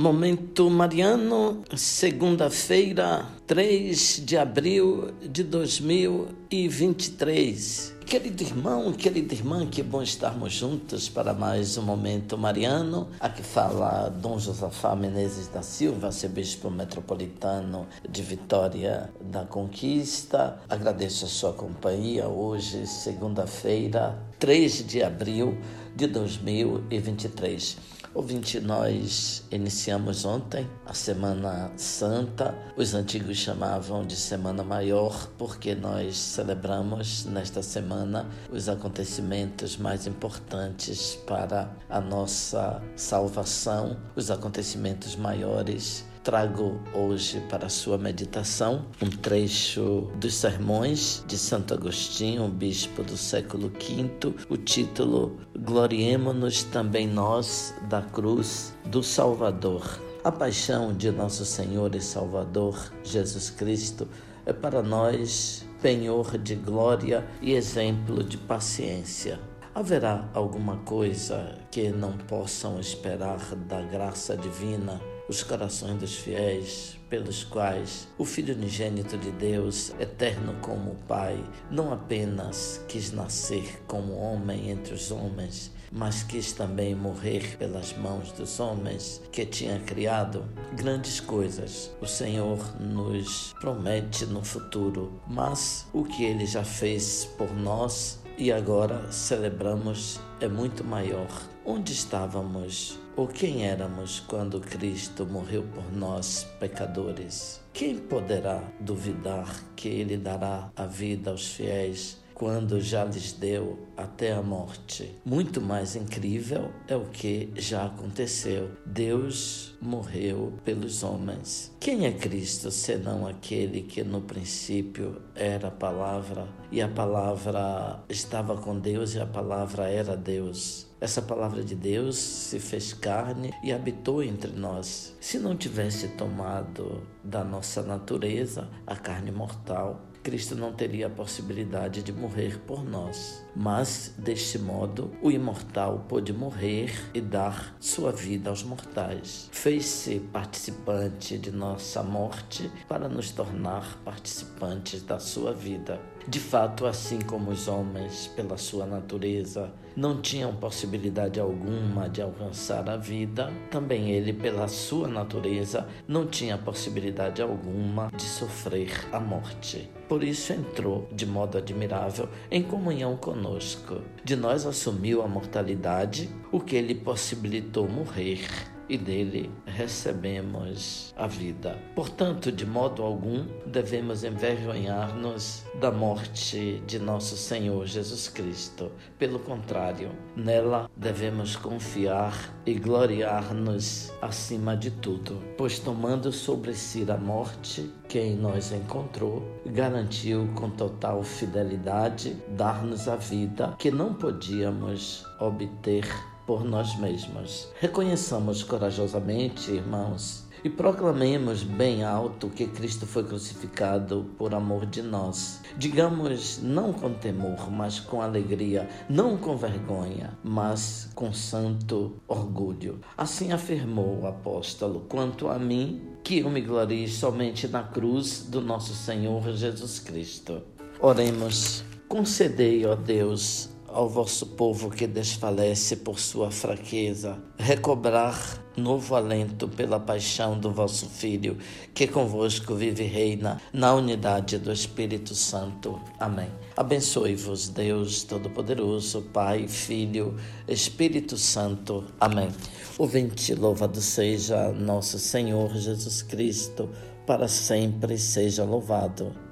Momento Mariano, segunda-feira, 3 de abril de 2023. Querido irmão, querida irmã, que bom estarmos juntos para mais um Momento Mariano. Aqui fala Dom Josafá Menezes da Silva, arcebispo metropolitano de Vitória da Conquista. Agradeço a sua companhia hoje, segunda-feira, 3 de abril de 2023. Ouvinte, nós iniciamos ontem a Semana Santa. Os antigos chamavam de Semana Maior porque nós celebramos nesta semana os acontecimentos mais importantes para a nossa salvação, os acontecimentos maiores trago hoje para a sua meditação um trecho dos sermões de Santo Agostinho, bispo do século V, o título Gloriemo-nos também nós da cruz do Salvador. A paixão de nosso Senhor e Salvador Jesus Cristo é para nós penhor de glória e exemplo de paciência. Haverá alguma coisa que não possam esperar da graça divina os corações dos fiéis, pelos quais o Filho unigênito de Deus, eterno como o Pai, não apenas quis nascer como homem entre os homens, mas quis também morrer pelas mãos dos homens que tinha criado grandes coisas. O Senhor nos promete no futuro, mas o que ele já fez por nós e agora celebramos é muito maior. Onde estávamos ou quem éramos quando Cristo morreu por nós, pecadores? Quem poderá duvidar que Ele dará a vida aos fiéis quando já lhes deu até a morte. Muito mais incrível é o que já aconteceu. Deus morreu pelos homens. Quem é Cristo senão aquele que no princípio era a palavra e a palavra estava com Deus e a palavra era Deus? Essa palavra de Deus se fez carne e habitou entre nós. Se não tivesse tomado da nossa natureza a carne mortal, Cristo não teria a possibilidade de morrer por nós. Mas, deste modo, o imortal pôde morrer e dar sua vida aos mortais. Fez-se participante de nossa morte para nos tornar participantes da sua vida. De fato, assim como os homens, pela sua natureza, não tinham possibilidade alguma de alcançar a vida, também ele, pela sua natureza, não tinha possibilidade alguma de sofrer a morte. Por isso entrou, de modo admirável, em comunhão conosco. De nós assumiu a mortalidade, o que lhe possibilitou morrer e dele recebemos a vida. Portanto, de modo algum devemos envergonhar-nos da morte de nosso Senhor Jesus Cristo. Pelo contrário, nela devemos confiar e gloriar-nos acima de tudo, pois tomando sobre si a morte, quem nos encontrou, garantiu com total fidelidade dar-nos a vida que não podíamos obter por nós mesmos. Reconheçamos corajosamente, irmãos, e proclamemos bem alto que Cristo foi crucificado por amor de nós. Digamos não com temor, mas com alegria, não com vergonha, mas com santo orgulho. Assim afirmou o apóstolo: quanto a mim, que eu me glorie somente na cruz do nosso Senhor Jesus Cristo. Oremos. Concedei, ó Deus, ao vosso povo que desfalece por sua fraqueza, recobrar novo alento pela paixão do vosso Filho, que convosco vive e reina na unidade do Espírito Santo. Amém. Abençoe-vos, Deus Todo-Poderoso, Pai, Filho, Espírito Santo. Amém. O vinte louvado seja nosso Senhor Jesus Cristo, para sempre seja louvado.